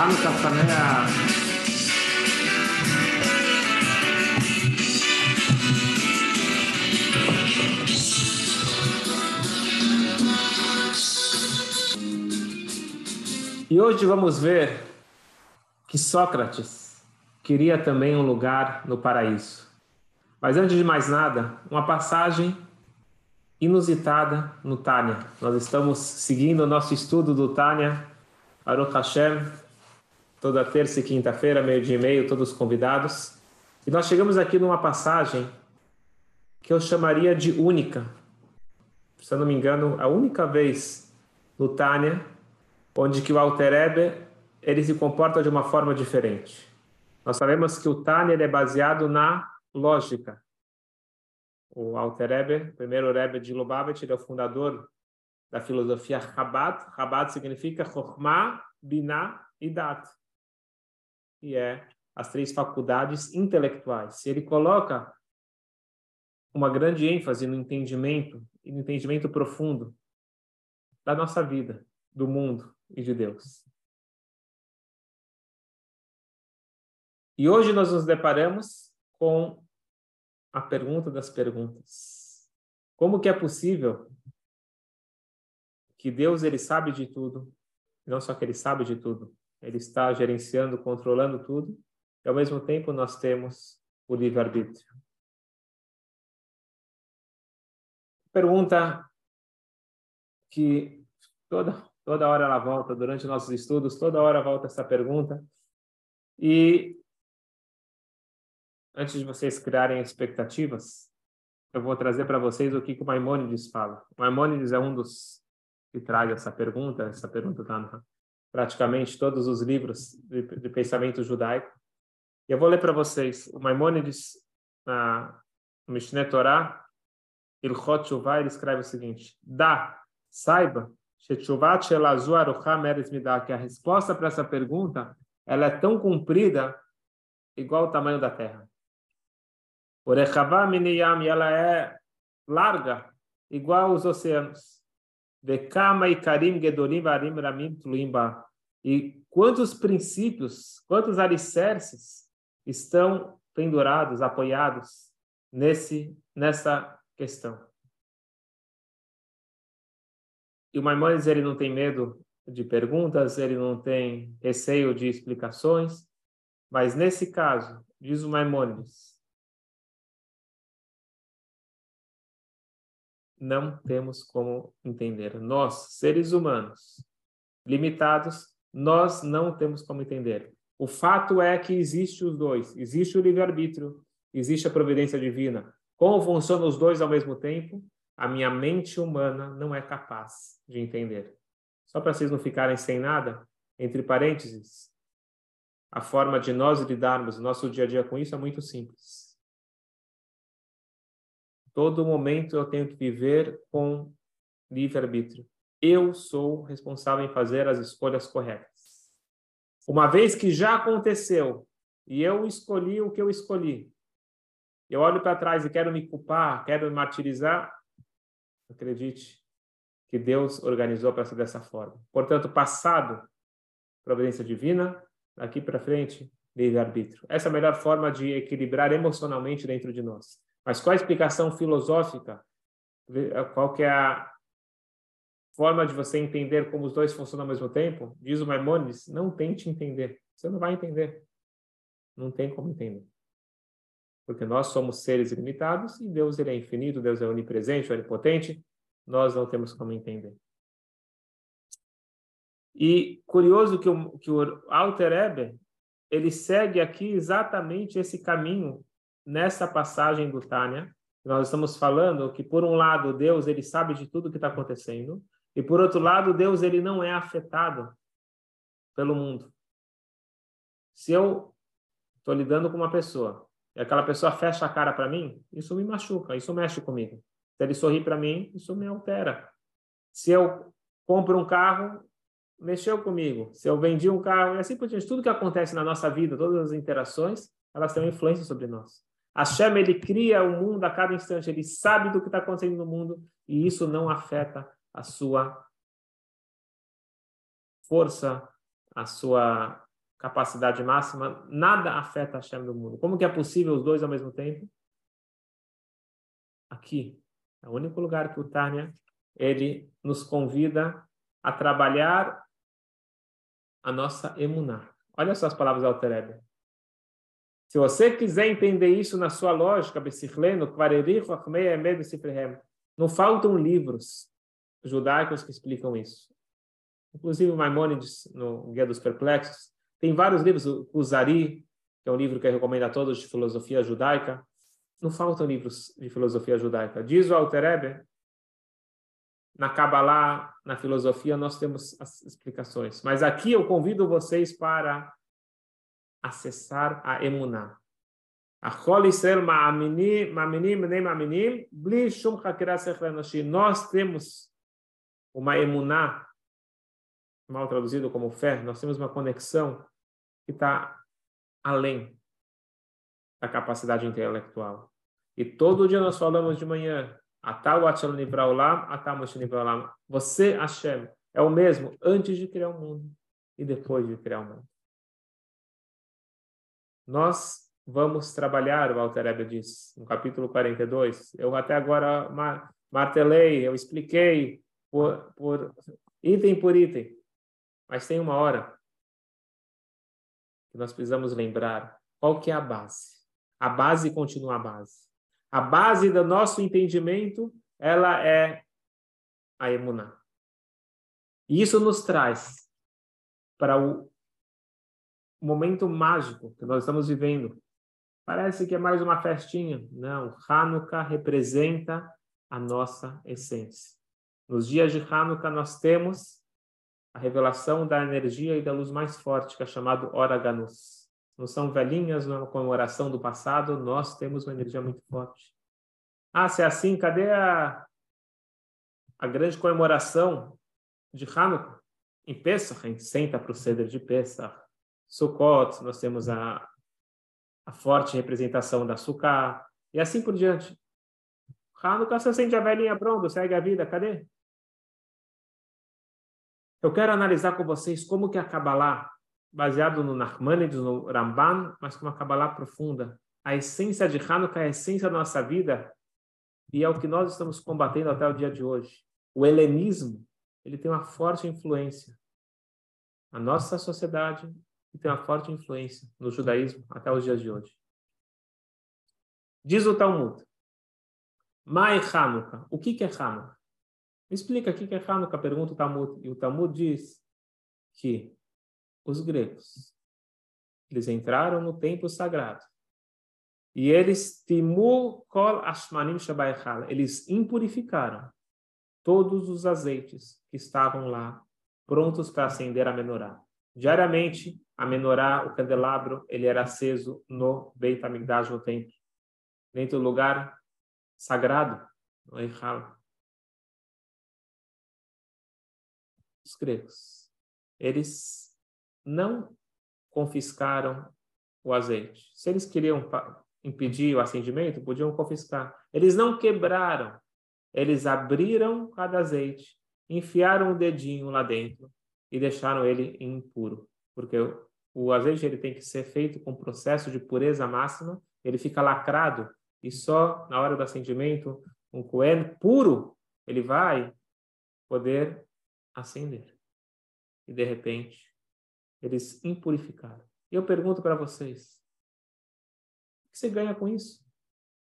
Hanukkah Sameach. E hoje vamos ver que Sócrates queria também um lugar no paraíso. Mas antes de mais nada, uma passagem inusitada no Tânia. Nós estamos seguindo o nosso estudo do Tânia, Aruch Hashem, toda terça e quinta-feira, meio-dia e meio, todos convidados. E nós chegamos aqui numa passagem que eu chamaria de única. Se eu não me engano, a única vez no Tânia onde que o Alter Ebe, ele se comporta de uma forma diferente. Nós sabemos que o Tânia é baseado na lógica, o Alter Rebbe, primeiro Rebbe de Lubavitch, ele é o fundador da filosofia Chabad. Chabad significa Chokhmah, Binah e Dat. E é as três faculdades intelectuais. Ele coloca uma grande ênfase no entendimento e no entendimento profundo da nossa vida, do mundo e de Deus. E hoje nós nos deparamos com a pergunta das perguntas. Como que é possível que Deus ele sabe de tudo, não só que ele sabe de tudo, ele está gerenciando, controlando tudo, e ao mesmo tempo nós temos o livre-arbítrio. Pergunta que toda toda hora ela volta durante nossos estudos, toda hora volta essa pergunta. E antes de vocês criarem expectativas, eu vou trazer para vocês o que, que o Maimônides fala. O Maimônides é um dos que traz essa pergunta, essa pergunta está praticamente todos os livros de, de pensamento judaico. E eu vou ler para vocês. O Maimônides, na Mishneh Torah, Ilchot Shuvah, ele escreve o seguinte: Dá, saiba, que a resposta para essa pergunta ela é tão comprida igual o tamanho da Terra. E ela é larga, igual os oceanos. Vekama Karim Gedolim Varim Ramim Tluimba. E quantos princípios, quantos alicerces estão pendurados, apoiados nesse nessa questão. E o Maimonides ele não tem medo de perguntas, ele não tem receio de explicações, mas nesse caso, diz o Maimonides, não temos como entender. Nós, seres humanos, limitados, nós não temos como entender. O fato é que existe os dois, existe o livre-arbítrio, existe a providência divina. Como funcionam os dois ao mesmo tempo? A minha mente humana não é capaz de entender. Só para vocês não ficarem sem nada, entre parênteses, a forma de nós lidarmos o nosso dia a dia com isso é muito simples todo momento eu tenho que viver com livre-arbítrio. Eu sou responsável em fazer as escolhas corretas. Uma vez que já aconteceu e eu escolhi o que eu escolhi, eu olho para trás e quero me culpar, quero me martirizar, acredite que Deus organizou para ser dessa forma. Portanto, passado, providência divina, daqui para frente, livre-arbítrio. Essa é a melhor forma de equilibrar emocionalmente dentro de nós. Mas qual a explicação filosófica? Qual que é a forma de você entender como os dois funcionam ao mesmo tempo? Diz o Maimonides, não tente entender. Você não vai entender. Não tem como entender. Porque nós somos seres limitados e Deus ele é infinito, Deus é onipresente, onipotente. Nós não temos como entender. E curioso que o, que o Alter Eber, ele segue aqui exatamente esse caminho nessa passagem do Tânia, nós estamos falando que, por um lado, Deus ele sabe de tudo que está acontecendo, e, por outro lado, Deus ele não é afetado pelo mundo. Se eu estou lidando com uma pessoa e aquela pessoa fecha a cara para mim, isso me machuca, isso mexe comigo. Se ele sorri para mim, isso me altera. Se eu compro um carro, mexeu comigo. Se eu vendi um carro, e assim por diante. Tudo que acontece na nossa vida, todas as interações, elas têm uma influência sobre nós. Hashem, ele cria o mundo a cada instante, ele sabe do que está acontecendo no mundo e isso não afeta a sua força, a sua capacidade máxima, nada afeta a Hashem do mundo. Como que é possível os dois ao mesmo tempo? Aqui, é o único lugar que o Tânia ele nos convida a trabalhar a nossa emuná. Olha só as palavras do Alterebe. Se você quiser entender isso na sua lógica, não faltam livros judaicos que explicam isso. Inclusive Maimonides, no Guia dos Perplexos, tem vários livros, o Kuzari, que é um livro que eu recomendo a todos de filosofia judaica. Não faltam livros de filosofia judaica. Diz o Alter na Kabbalah, na filosofia, nós temos as explicações. Mas aqui eu convido vocês para acessar a emuná. Nós temos uma emuná, mal traduzido como fé, nós temos uma conexão que está além da capacidade intelectual. E todo dia nós falamos de manhã, você, Hashem, é o mesmo antes de criar o mundo e depois de criar o mundo. Nós vamos trabalhar, Walter Ebe diz, no capítulo 42. Eu até agora martelei, eu expliquei por, por item por item. Mas tem uma hora que nós precisamos lembrar qual que é a base. A base continua a base. A base do nosso entendimento, ela é a emuná. E isso nos traz para o momento mágico que nós estamos vivendo. Parece que é mais uma festinha. Não, Hanukkah representa a nossa essência. Nos dias de Hanukkah nós temos a revelação da energia e da luz mais forte, que é chamado Oraganus. Não são velhinhas uma comemoração do passado, nós temos uma energia muito forte. Ah, se é assim, cadê a, a grande comemoração de Hanukkah? Em Pesach, a gente senta para o ceder de Pesach. Sukkot, nós temos a, a forte representação da Sukkah, e assim por diante. Hanukkah, você sente a velhinha pronto, segue a vida, cadê? Eu quero analisar com vocês como que a Kabbalah, baseado no Nachmanides, no Ramban, mas com uma Kabbalah profunda, a essência de Hanukkah, a essência da nossa vida, e é o que nós estamos combatendo até o dia de hoje. O helenismo, ele tem uma forte influência na nossa sociedade, e tem uma forte influência no judaísmo até os dias de hoje. Diz o Talmud, Mai Hanukkah. O que, que é Hanukkah? Me explica o que, é Hanukkah, pergunta o Talmud. E o Talmud diz que os gregos, eles entraram no templo sagrado e eles kol ashmanim eles impurificaram todos os azeites que estavam lá prontos para acender a menorá. Diariamente, a menorá, o candelabro, ele era aceso no Beit HaMikdash, no templo, dentro do lugar sagrado, no Eichal. Os gregos, eles não confiscaram o azeite. Se eles queriam impedir o acendimento, podiam confiscar. Eles não quebraram, eles abriram cada azeite, enfiaram o dedinho lá dentro e deixaram ele impuro, porque o azeite ele tem que ser feito com processo de pureza máxima, ele fica lacrado e só na hora do acendimento, um coelho puro, ele vai poder acender. E de repente, eles impurificaram. E eu pergunto para vocês, o que você ganha com isso?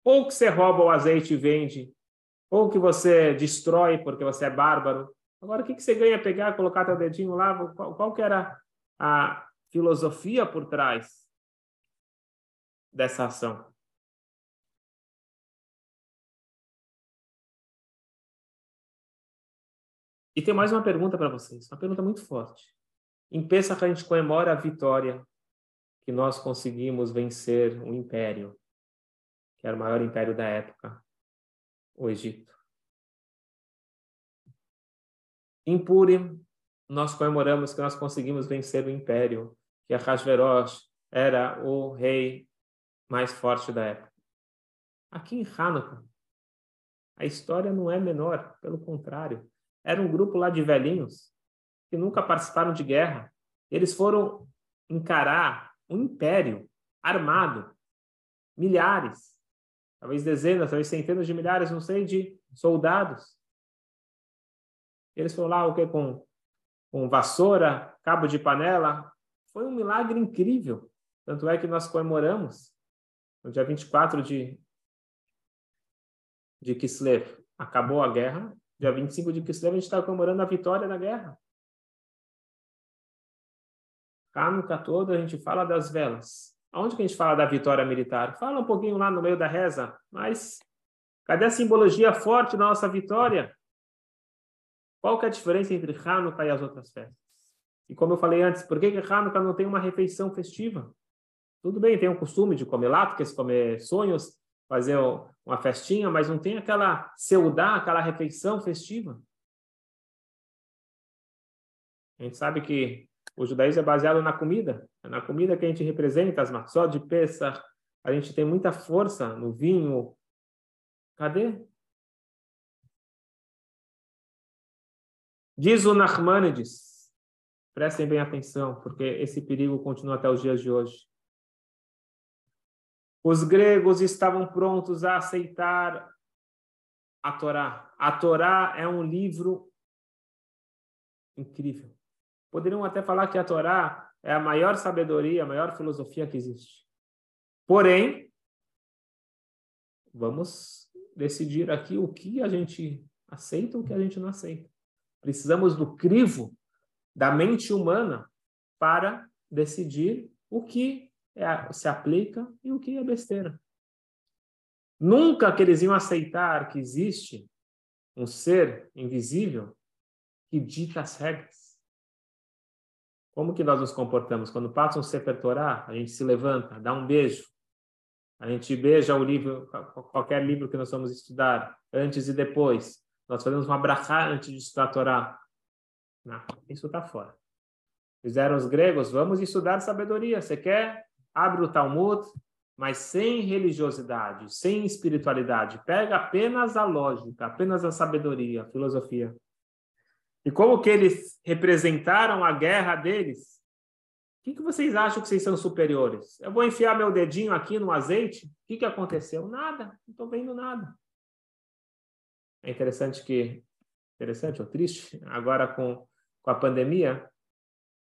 Ou que você rouba o azeite e vende, ou que você destrói porque você é bárbaro. Agora, o que você ganha pegar, colocar teu dedinho lá? Qual, qual que era a, filosofia por trás dessa ação. E tem mais uma pergunta para vocês, uma pergunta muito forte. Em Pesach a gente comemora a vitória que nós conseguimos vencer o império, que era o maior império da época, o Egito. Em Purim, nós comemoramos que nós conseguimos vencer o império que Ahasverosh era o rei mais forte da época. Aqui em Hanukkah, a história não é menor, pelo contrário. Era um grupo lá de velhinhos que nunca participaram de guerra. Eles foram encarar um império armado, milhares, talvez dezenas, talvez centenas de milhares, não sei, de soldados. Eles foram lá o que com com vassoura, cabo de panela. Foi um milagre incrível. Tanto é que nós comemoramos no dia 24 de de Kislev. Acabou a guerra. Dia 25 de Kislev a gente está comemorando a vitória da guerra. Hanukkah todo a gente fala das velas. Aonde que a gente fala da vitória militar? Fala um pouquinho lá no meio da reza, mas cadê a simbologia forte da nossa vitória? Qual que é a diferença entre Hanukkah e as outras festas? E como eu falei antes, por que, que Hanukkah não tem uma refeição festiva? Tudo bem, tem o costume de comer latkes, comer sonhos, fazer uma festinha, mas não tem aquela seudá, aquela refeição festiva. A gente sabe que o judaísmo é baseado na comida, é na comida que a gente representa, as matzot de Pesach, a gente tem muita força no vinho. Cadê? Diz o Nachmanides, prestem bem atenção, porque esse perigo continua até os dias de hoje. Os gregos estavam prontos a aceitar a Torá. A Torá é um livro incrível. Poderiam até falar que a Torá é a maior sabedoria, a maior filosofia que existe. Porém, vamos decidir aqui o que a gente aceita e o que a gente não aceita. Precisamos do crivo da mente humana para decidir o que é, se aplica e o que é besteira. Nunca que eles iam aceitar que existe um ser invisível que dita as regras. Como que nós nos comportamos? Quando passa um Sefer Torah, a gente se levanta, dá um beijo, a gente beija o livro, qualquer livro que nós vamos estudar, antes e depois. Nós fazemos uma brachá antes de estudar a Torá. Não, isso está fora. Fizeram os gregos, vamos estudar sabedoria. Você quer? Abre o Talmud, mas sem religiosidade, sem espiritualidade. Pega apenas a lógica, apenas a sabedoria, a filosofia. E como que eles representaram a guerra deles? O que, que vocês acham que vocês são superiores? Eu vou enfiar meu dedinho aqui no azeite? O que, que aconteceu? Nada, não estou vendo nada. É interessante que, interessante ou triste, agora com, com a pandemia,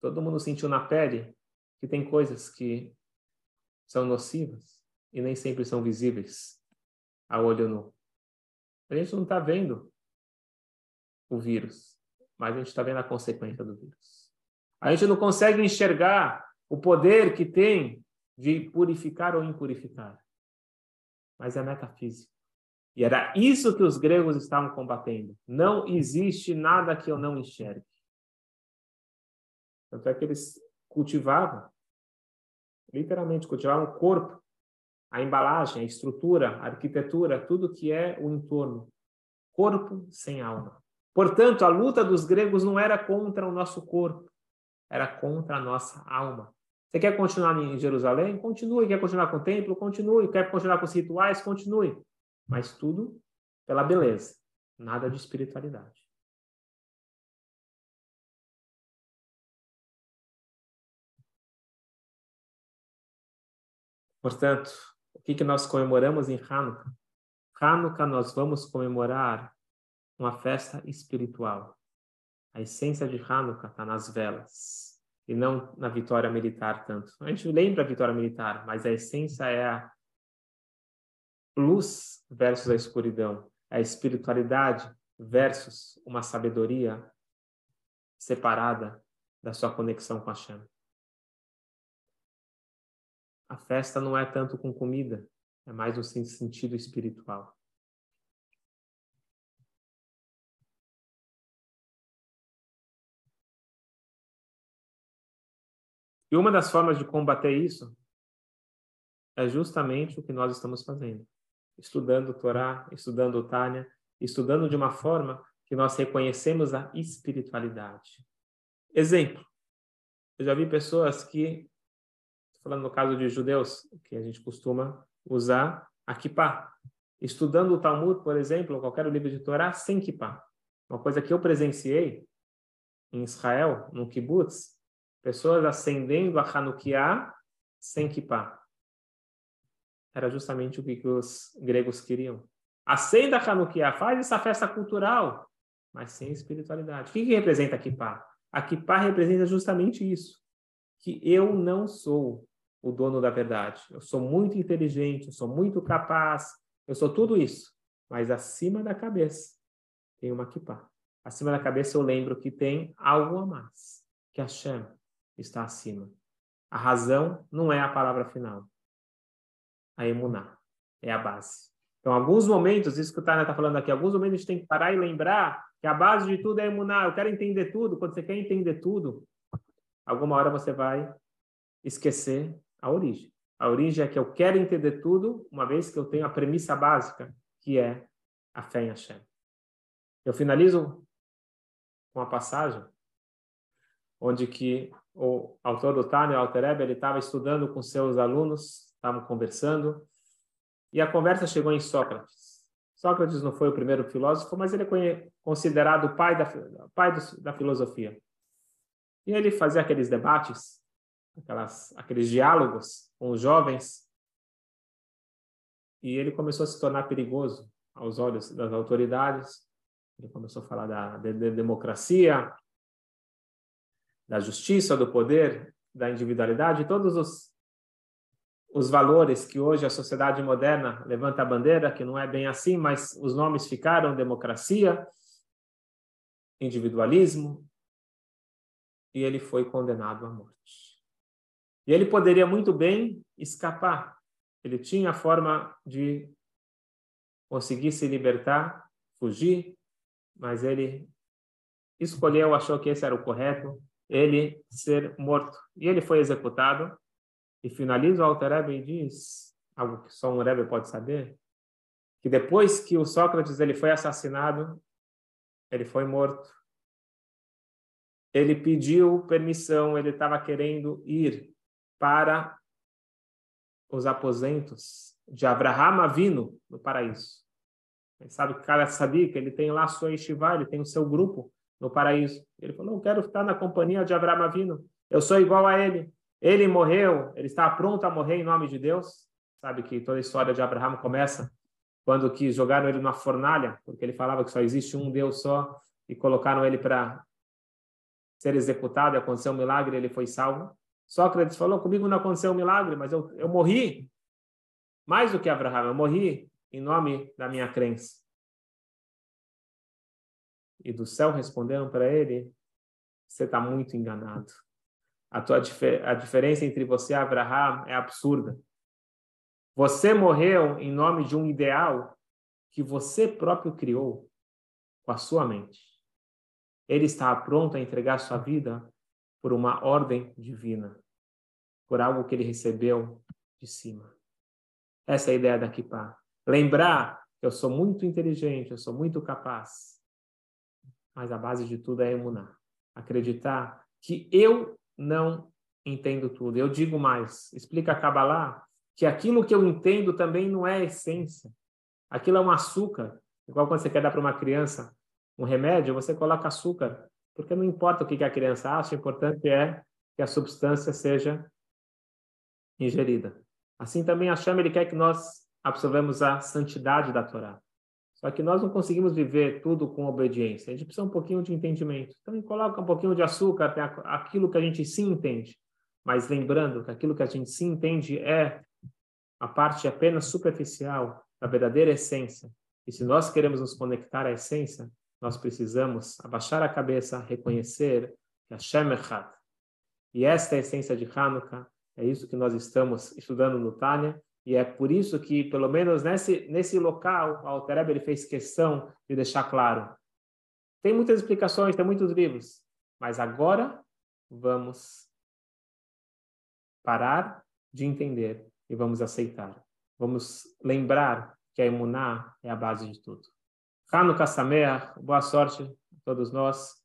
todo mundo sentiu na pele que tem coisas que são nocivas e nem sempre são visíveis a olho nu. A gente não está vendo o vírus, mas a gente está vendo a consequência do vírus. A gente não consegue enxergar o poder que tem de purificar ou impurificar, mas é metafísico. E era isso que os gregos estavam combatendo. Não existe nada que eu não enxergue. Tanto é que eles cultivavam, literalmente cultivavam o corpo, a embalagem, a estrutura, a arquitetura, tudo que é o entorno. Corpo sem alma. Portanto, a luta dos gregos não era contra o nosso corpo, era contra a nossa alma. Você quer continuar em Jerusalém? Continue. Quer continuar com o templo? Continue. Quer continuar com os rituais? Continue mas tudo pela beleza, nada de espiritualidade. Portanto, o que, que nós comemoramos em Hanukkah? Hanukkah nós vamos comemorar uma festa espiritual. A essência de Hanukkah está nas velas e não na vitória militar tanto. A gente lembra a vitória militar, mas a essência é a luz versus a escuridão, a espiritualidade versus uma sabedoria separada da sua conexão com a chama. A festa não é tanto com comida, é mais no sentido espiritual. E uma das formas de combater isso é justamente o que nós estamos fazendo estudando o Torá, estudando o Tânia, estudando de uma forma que nós reconhecemos a espiritualidade. Exemplo, eu já vi pessoas que, falando no caso de judeus, que a gente costuma usar a kippah. Estudando o Talmud, por exemplo, qualquer livro de Torá, sem kippah. Uma coisa que eu presenciei em Israel, no kibbutz, pessoas acendendo a Hanukkah sem kippah. Era justamente o que os gregos queriam. Acenda a Hanukkah, faz essa festa cultural, mas sem espiritualidade. O que, que representa a kippah? A kippah representa justamente isso, que eu não sou o dono da verdade. Eu sou muito inteligente, eu sou muito capaz, eu sou tudo isso. Mas acima da cabeça tem uma kippah. Acima da cabeça eu lembro que tem algo a mais, que a Shem está acima. A razão não é a palavra final. A emuná é a base. Então, alguns momentos, isso que o Tânia está falando aqui, alguns momentos a gente tem que parar e lembrar que a base de tudo é emuná. Eu quero entender tudo. Quando você quer entender tudo, alguma hora você vai esquecer a origem. A origem é que eu quero entender tudo, uma vez que eu tenho a premissa básica, que é a fé em Hashem. Eu finalizo com a passagem onde que o autor do Tânia, Altereb, ele estava estudando com seus alunos, estavam conversando, e a conversa chegou em Sócrates. Sócrates não foi o primeiro filósofo, mas ele é considerado o pai da, pai da filosofia. E ele fazia aqueles debates, aquelas, aqueles diálogos com os jovens, e ele começou a se tornar perigoso aos olhos das autoridades. Ele começou a falar da, da, da democracia, da justiça, do poder, da individualidade, todos os, os valores que hoje a sociedade moderna levanta a bandeira, que não é bem assim, mas os nomes ficaram democracia, individualismo, e ele foi condenado à morte. E ele poderia muito bem escapar. Ele tinha a forma de conseguir se libertar, fugir, mas ele escolheu, achou que esse era o correto, ele ser morto. E ele foi executado. E finaliza o Alter Rebbe e diz, algo que só um Rebbe pode saber, que depois que o Sócrates ele foi assassinado, ele foi morto. Ele pediu permissão, ele estava querendo ir para os aposentos de Abraham Avino no paraíso. Ele sabe que cada que ele tem lá sua yeshiva, ele tem o seu grupo no paraíso. Ele falou: Não quero estar na companhia de Abraão Avino. Eu sou igual a ele. Ele morreu, ele está pronto a morrer em nome de Deus. Sabe que toda a história de Abraão começa quando que jogaram ele numa fornalha, porque ele falava que só existe um Deus só, e colocaram ele para ser executado, e aconteceu um milagre, ele foi salvo. Sócrates falou: Comigo não aconteceu um milagre, mas eu, eu morri mais do que Abraão, eu morri em nome da minha crença e do céu responderam para ele: Você está muito enganado. A, tua a diferença entre você e Abraham é absurda. Você morreu em nome de um ideal que você próprio criou com a sua mente. Ele está pronto a entregar sua vida por uma ordem divina, por algo que ele recebeu de cima. Essa é a ideia da Kippah. Lembrar que eu sou muito inteligente, eu sou muito capaz mas a base de tudo é emunar. Acreditar que eu não entendo tudo. Eu digo mais, explica a Kabbalah que aquilo que eu entendo também não é essência. Aquilo é um açúcar. Igual quando você quer dar para uma criança um remédio, você coloca açúcar, porque não importa o que a criança acha, o importante é que a substância seja ingerida. Assim também Hashem, ele quer que nós absorvemos a santidade da Torá. Só que nós não conseguimos viver tudo com obediência. A gente precisa um pouquinho de entendimento. Então, coloca um pouquinho de açúcar, tem aquilo que a gente sim entende. Mas lembrando que aquilo que a gente sim entende é a parte apenas superficial da verdadeira essência. E se nós queremos nos conectar à essência, nós precisamos abaixar a cabeça, reconhecer que Hashem Echad. E esta é a essência de Hanukkah, é isso que nós estamos estudando no Tânia, e é por isso que, pelo menos nesse, nesse local, o Altereb ele fez questão de deixar claro. Tem muitas explicações, tem muitos livros, mas agora vamos parar de entender e vamos aceitar. Vamos lembrar que a Emuná é a base de tudo. Hanukkah Sameach, boa sorte a todos nós.